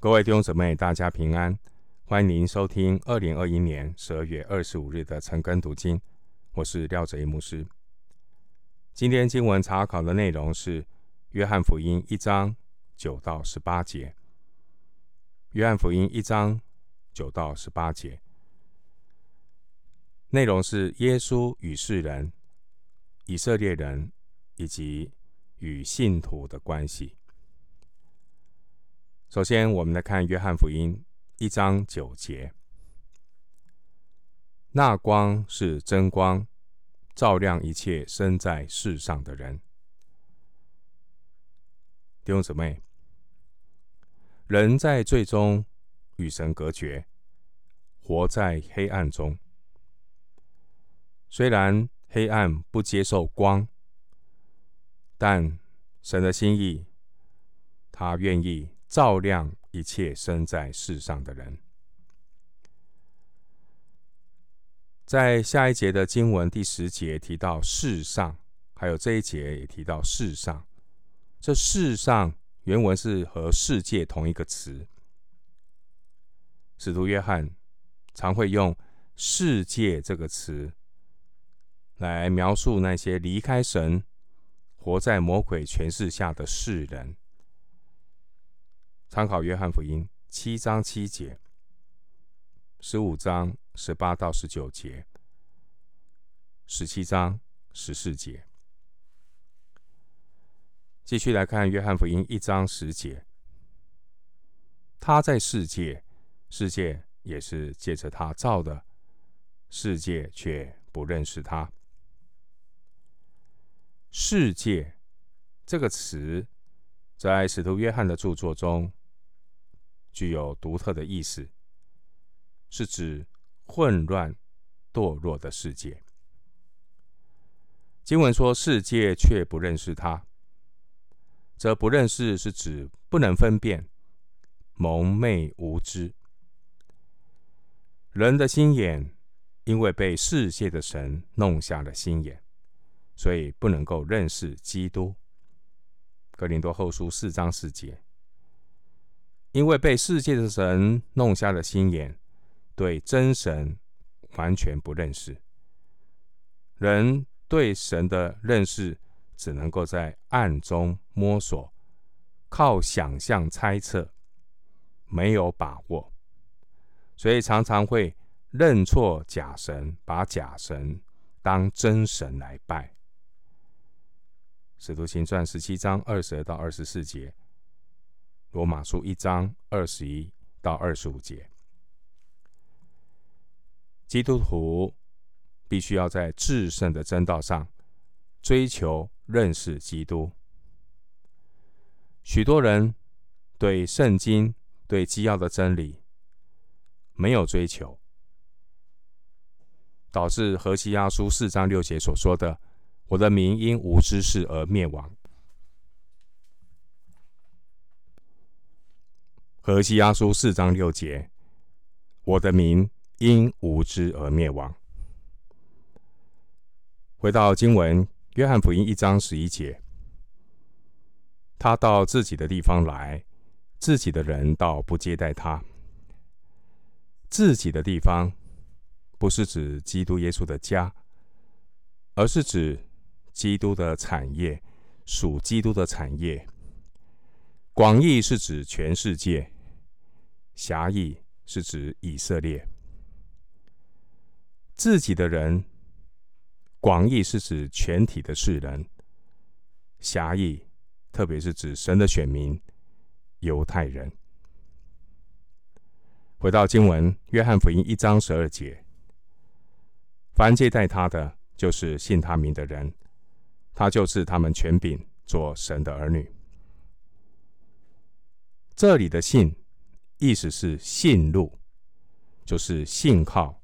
各位弟兄姊妹，大家平安！欢迎您收听二零二一年十二月二十五日的晨更读经。我是廖哲一牧师。今天经文查考的内容是《约翰福音》一章九到十八节。《约翰福音》一章九到十八节内容是耶稣与世人、以色列人以及与信徒的关系。首先，我们来看《约翰福音》一章九节：“那光是真光，照亮一切生在世上的人。”弟兄姊妹，人在最终与神隔绝，活在黑暗中。虽然黑暗不接受光，但神的心意，他愿意。照亮一切生在世上的人。在下一节的经文第十节提到世上，还有这一节也提到世上。这世上原文是和世界同一个词。使徒约翰常会用“世界”这个词来描述那些离开神、活在魔鬼权势下的世人。参考约翰福音七章七节、十五章十八到十九节、十七章十四节。继续来看约翰福音一章十节，他在世界，世界也是借着他造的，世界却不认识他。世界这个词，在使徒约翰的著作中，具有独特的意思，是指混乱、堕落的世界。经文说：“世界却不认识他。”则不认识是指不能分辨、蒙昧无知。人的心眼因为被世界的神弄瞎了心眼，所以不能够认识基督。哥林多后书四章四节。因为被世界的神弄瞎了心眼，对真神完全不认识。人对神的认识只能够在暗中摸索，靠想象猜测，没有把握，所以常常会认错假神，把假神当真神来拜。使徒行传十七章二十二到二十四节。罗马书一章二十一到二十五节，基督徒必须要在至圣的真道上追求认识基督。许多人对圣经、对基要的真理没有追求，导致何西阿书四章六节所说的：“我的民因无知识而灭亡。”何西阿书四章六节：“我的民因无知而灭亡。”回到经文，约翰福音一章十一节：“他到自己的地方来，自己的人倒不接待他。”自己的地方不是指基督耶稣的家，而是指基督的产业，属基督的产业。广义是指全世界。狭义是指以色列，自己的人；广义是指全体的世人；狭义特别是指神的选民犹太人。回到经文，约翰福音一章十二节：凡接待他的，就是信他名的人，他就是他们权柄，做神的儿女。这里的信。意思是信路，就是信靠、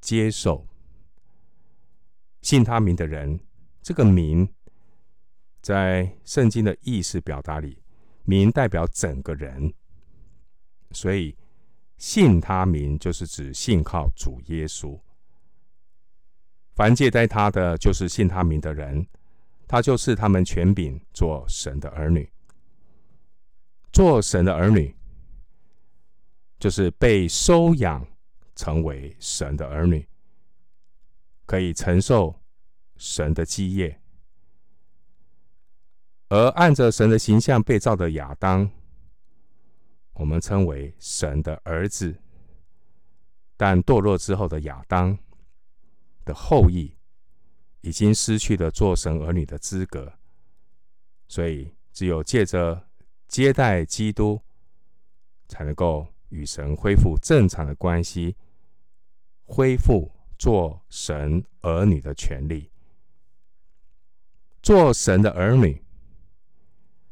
接受。信他名的人，这个名在圣经的意思表达里，名代表整个人，所以信他名就是指信靠主耶稣。凡接待他的，就是信他名的人，他就是他们权柄，做神的儿女。做神的儿女。就是被收养成为神的儿女，可以承受神的基业。而按着神的形象被造的亚当，我们称为神的儿子。但堕落之后的亚当的后裔，已经失去了做神儿女的资格，所以只有借着接待基督，才能够与神恢复正常的关系，恢复做神儿女的权利。做神的儿女。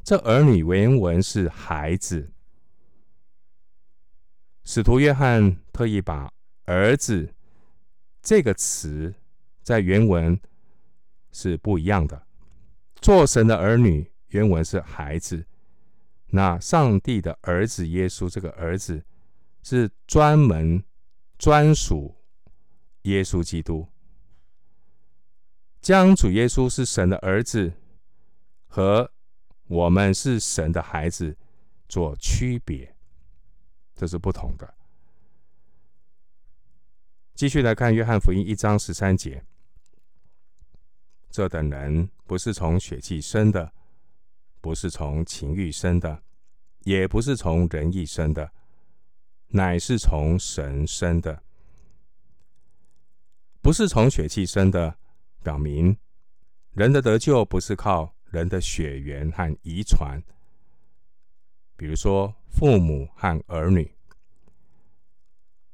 这儿女原文是孩子，使徒约翰特意把“儿子”这个词在原文是不一样的。做神的儿女原文是孩子，那上帝的儿子耶稣这个儿子是专门专属耶稣基督，将主耶稣是神的儿子和。我们是神的孩子，做区别，这是不同的。继续来看约翰福音一章十三节：这等人不是从血气生的，不是从情欲生的，也不是从人意生的，乃是从神生的。不是从血气生的，表明人的得救不是靠。人的血缘和遗传，比如说父母和儿女，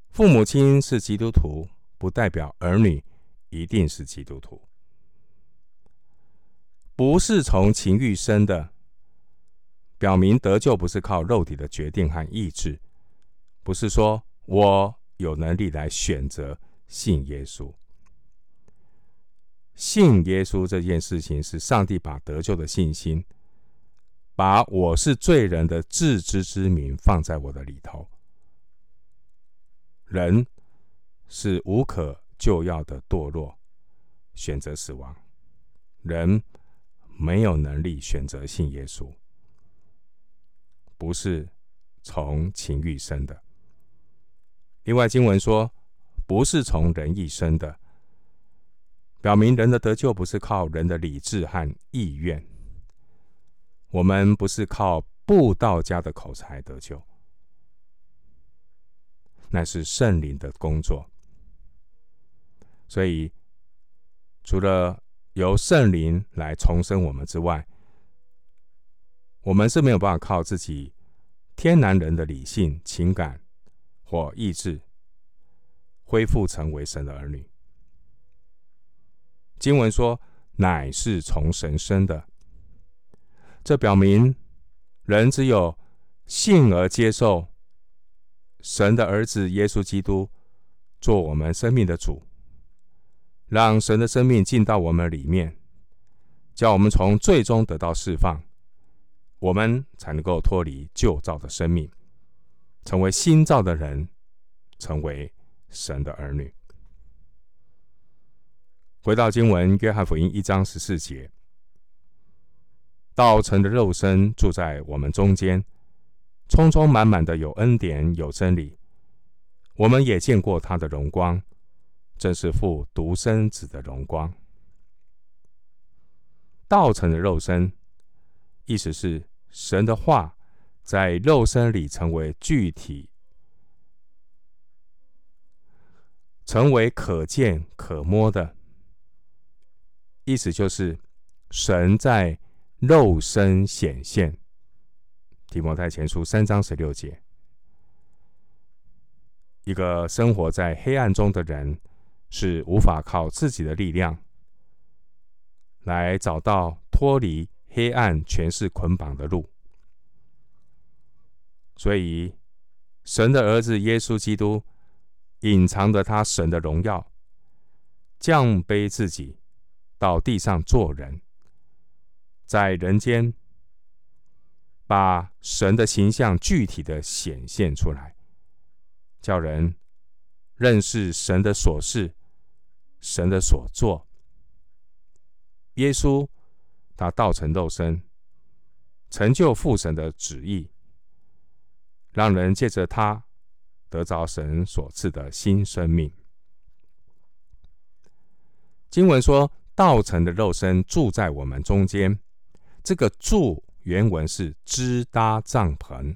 父母亲是基督徒，不代表儿女一定是基督徒。不是从情欲生的，表明得救不是靠肉体的决定和意志，不是说我有能力来选择信耶稣。信耶稣这件事情，是上帝把得救的信心，把我是罪人的自知之明放在我的里头。人是无可救药的堕落，选择死亡。人没有能力选择信耶稣，不是从情欲生的。另外经文说，不是从人一生的。表明人的得救不是靠人的理智和意愿，我们不是靠布道家的口才得救，那是圣灵的工作。所以，除了由圣灵来重生我们之外，我们是没有办法靠自己天然人的理性、情感或意志恢复成为神的儿女。经文说：“乃是从神生的。”这表明人只有信而接受神的儿子耶稣基督做我们生命的主，让神的生命进到我们里面，叫我们从最终得到释放，我们才能够脱离旧造的生命，成为新造的人，成为神的儿女。回到经文，约翰福音一章十四节，道成的肉身住在我们中间，充充满满的有恩典有真理。我们也见过他的荣光，正是父独生子的荣光。道成的肉身，意思是神的话在肉身里成为具体，成为可见可摸的。意思就是，神在肉身显现。提摩太前书三章十六节，一个生活在黑暗中的人，是无法靠自己的力量来找到脱离黑暗权势捆绑的路。所以，神的儿子耶稣基督隐藏着他神的荣耀，降卑自己。到地上做人，在人间把神的形象具体的显现出来，叫人认识神的所事、神的所作。耶稣他道成肉身，成就父神的旨意，让人借着他得着神所赐的新生命。经文说：“道成的肉身住在我们中间。”这个“住”原文是支搭帐篷。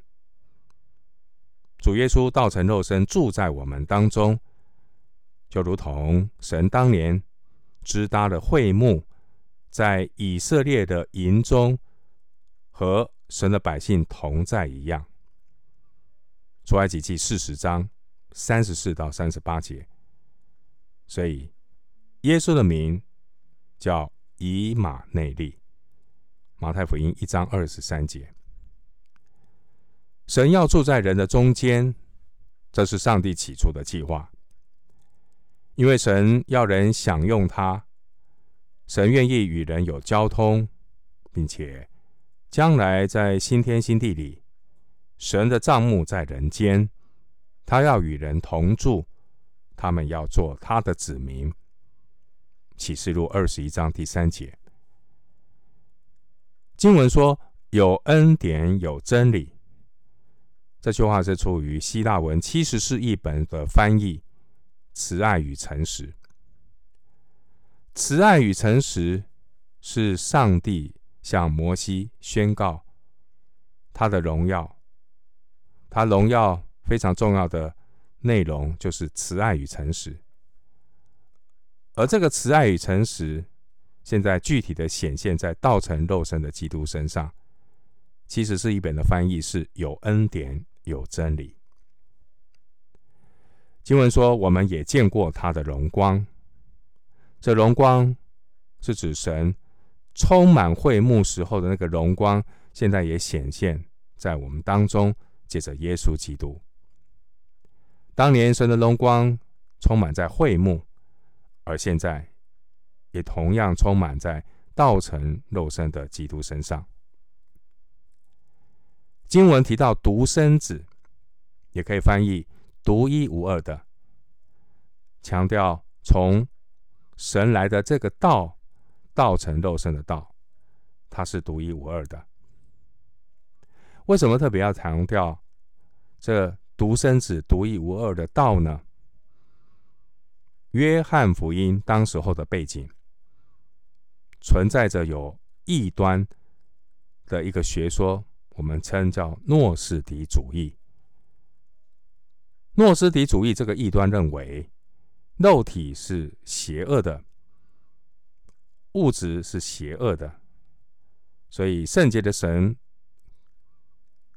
主耶稣道成肉身住在我们当中，就如同神当年支搭的会幕，在以色列的营中和神的百姓同在一样。出埃及记四十章三十四到三十八节。所以耶稣的名叫以马内利。马太福音一章二十三节。神要住在人的中间，这是上帝起初的计划。因为神要人享用他，神愿意与人有交通，并且将来在新天新地里，神的帐幕在人间，他要与人同住，他们要做他的子民。启示录二十一章第三节，经文说：“有恩典，有真理。”这句话是出于希腊文七十士译本的翻译，“慈爱与诚实”。慈爱与诚实是上帝向摩西宣告他的荣耀，他荣耀非常重要的内容就是慈爱与诚实。而这个慈爱与诚实，现在具体的显现在道成肉身的基督身上。其实是一本的翻译是有恩典。有真理。经文说，我们也见过他的荣光。这荣光是指神充满会幕时候的那个荣光，现在也显现在我们当中，借着耶稣基督。当年神的荣光充满在会幕，而现在也同样充满在道成肉身的基督身上。经文提到独生子，也可以翻译独一无二的，强调从神来的这个道，道成肉身的道，它是独一无二的。为什么特别要强调这独生子独一无二的道呢？约翰福音当时候的背景，存在着有异端的一个学说。我们称叫诺斯底主义。诺斯底主义这个异端认为，肉体是邪恶的，物质是邪恶的，所以圣洁的神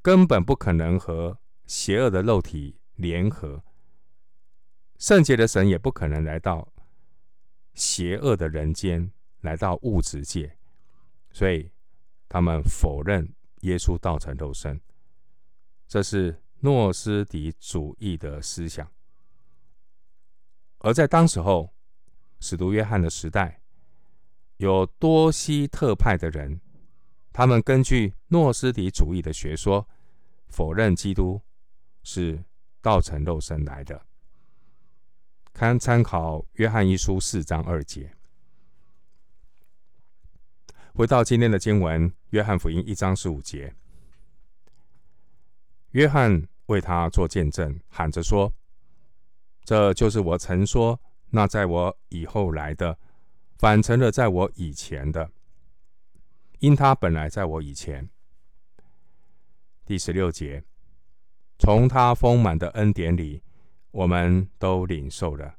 根本不可能和邪恶的肉体联合，圣洁的神也不可能来到邪恶的人间，来到物质界，所以他们否认。耶稣道成肉身，这是诺斯底主义的思想。而在当时候，使徒约翰的时代，有多西特派的人，他们根据诺斯底主义的学说，否认基督是道成肉身来的。看参考约翰一书四章二节。回到今天的经文，约翰福音一章十五节，约翰为他做见证，喊着说：“这就是我曾说，那在我以后来的，反成了在我以前的，因他本来在我以前。”第十六节，从他丰满的恩典里，我们都领受了，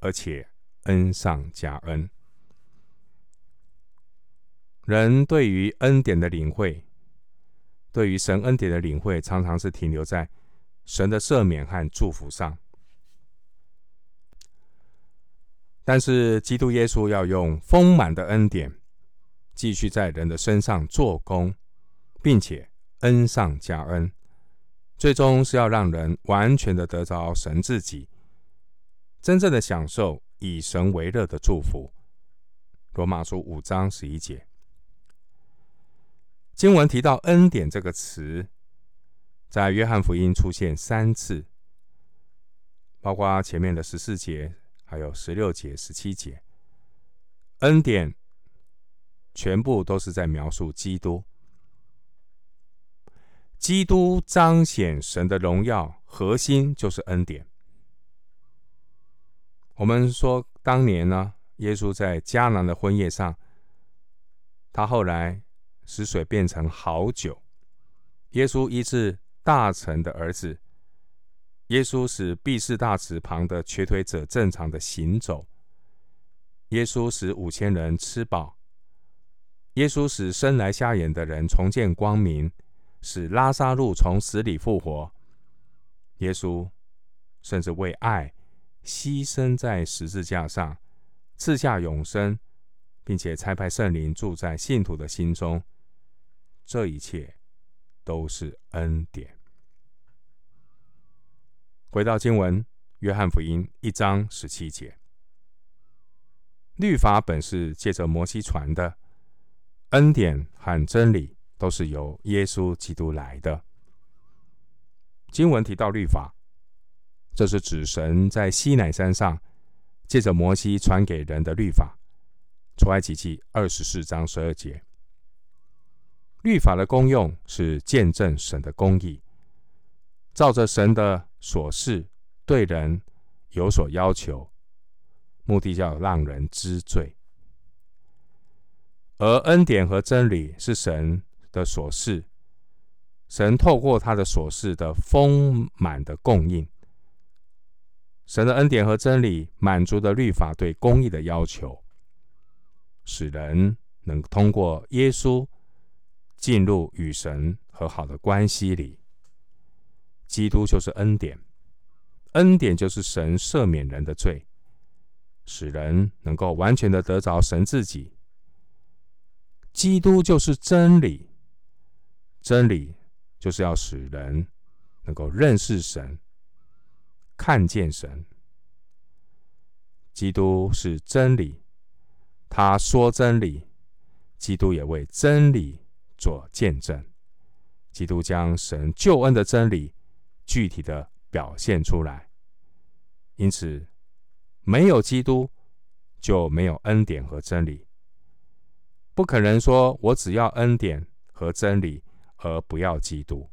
而且恩上加恩。人对于恩典的领会，对于神恩典的领会，常常是停留在神的赦免和祝福上。但是，基督耶稣要用丰满的恩典，继续在人的身上做工，并且恩上加恩，最终是要让人完全的得着神自己，真正的享受以神为乐的祝福。罗马书五章十一节。经文提到“恩典”这个词，在约翰福音出现三次，包括前面的十四节，还有十六节、十七节。恩典全部都是在描述基督，基督彰显神的荣耀，核心就是恩典。我们说当年呢，耶稣在迦南的婚宴上，他后来使水变成好酒。耶稣医治大臣的儿子。耶稣使毕士大池旁的瘸腿者正常的行走。耶稣使五千人吃饱。耶稣使生来瞎眼的人重见光明，使拉撒路从死里复活。耶稣甚至为爱牺牲在十字架上，赐下永生，并且差派圣灵住在信徒的心中。这一切都是恩典。回到经文，约翰福音一章十七节，律法本是借着摩西传的，恩典和真理都是由耶稣基督来的。经文提到律法，这是指神在西乃山上借着摩西传给人的律法。出埃及记二十四章十二节，律法的功用是见证神的公义。照着神的所示，对人有所要求，目的叫让人知罪。而恩典和真理是神的所示，神透过他的所示的丰满的供应，神的恩典和真理满足的律法对公义的要求，使人能通过耶稣进入与神和好的关系里。基督就是恩典，恩典就是神赦免人的罪，使人能够完全的得着神自己。基督就是真理，真理就是要使人能够认识神、看见神。基督是真理，他说真理，基督也为真理做见证。基督将神救恩的真理。具体的表现出来，因此没有基督就没有恩典和真理。不可能说我只要恩典和真理，而不要基督。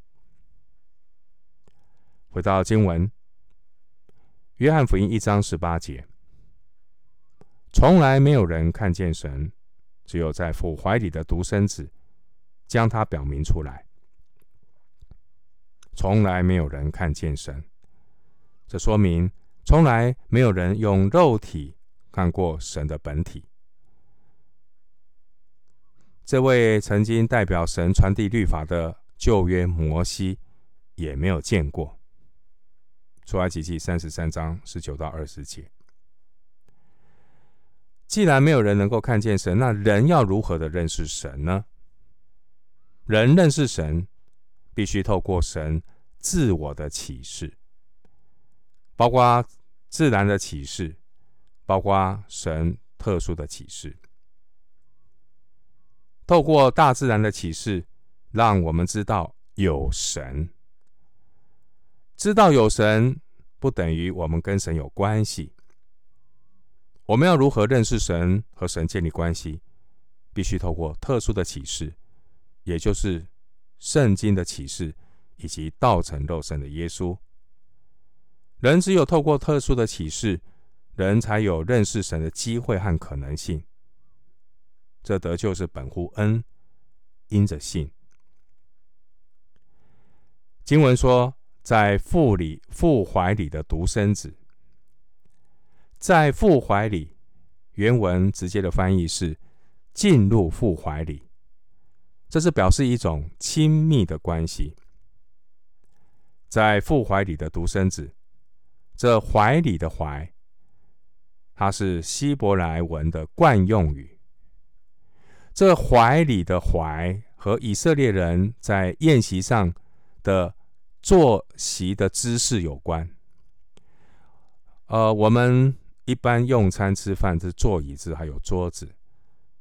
回到经文，约翰福音一章十八节，从来没有人看见神，只有在父怀里的独生子将他表明出来。从来没有人看见神，这说明从来没有人用肉体看过神的本体。这位曾经代表神传递律法的旧约摩西也没有见过。出埃及记三十三章十九到二十节。既然没有人能够看见神，那人要如何的认识神呢？人认识神。必须透过神自我的启示，包括自然的启示，包括神特殊的启示。透过大自然的启示，让我们知道有神。知道有神，不等于我们跟神有关系。我们要如何认识神和神建立关系？必须透过特殊的启示，也就是。圣经的启示，以及道成肉身的耶稣，人只有透过特殊的启示，人才有认识神的机会和可能性。这得救是本乎恩，因着信。经文说，在父里、父怀里的独生子，在父怀里，原文直接的翻译是进入父怀里。这是表示一种亲密的关系，在父怀里的独生子，这怀里的怀，它是希伯来文的惯用语。这怀里的怀和以色列人在宴席上的坐席的姿势有关。呃，我们一般用餐吃饭是坐椅子，还有桌子。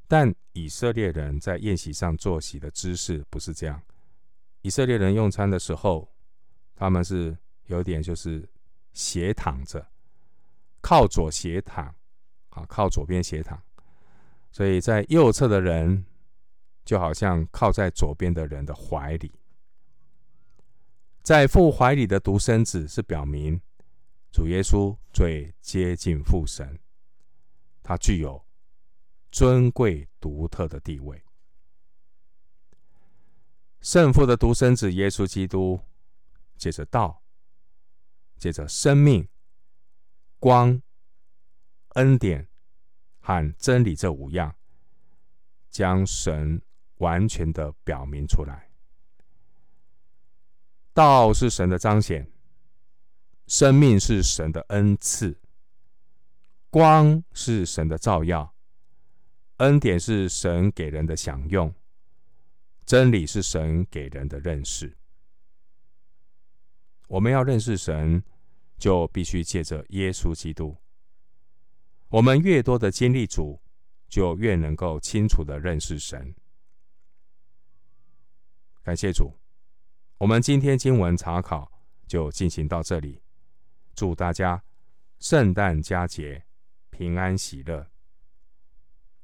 但以色列人在宴席上坐席的姿势不是这样。以色列人用餐的时候，他们是有点就是斜躺着，靠左斜躺，啊，靠左边斜躺。所以在右侧的人就好像靠在左边的人的怀里。在父怀里的独生子是表明主耶稣最接近父神，他具有尊贵独特的地位。圣父的独生子耶稣基督，借着道，借着生命、光、恩典和真理这五样，将神完全的表明出来。道是神的彰显，生命是神的恩赐，光是神的照耀，恩典是神给人的享用。真理是神给人的认识。我们要认识神，就必须借着耶稣基督。我们越多的经历主，就越能够清楚的认识神。感谢主，我们今天经文查考就进行到这里。祝大家圣诞佳节平安喜乐。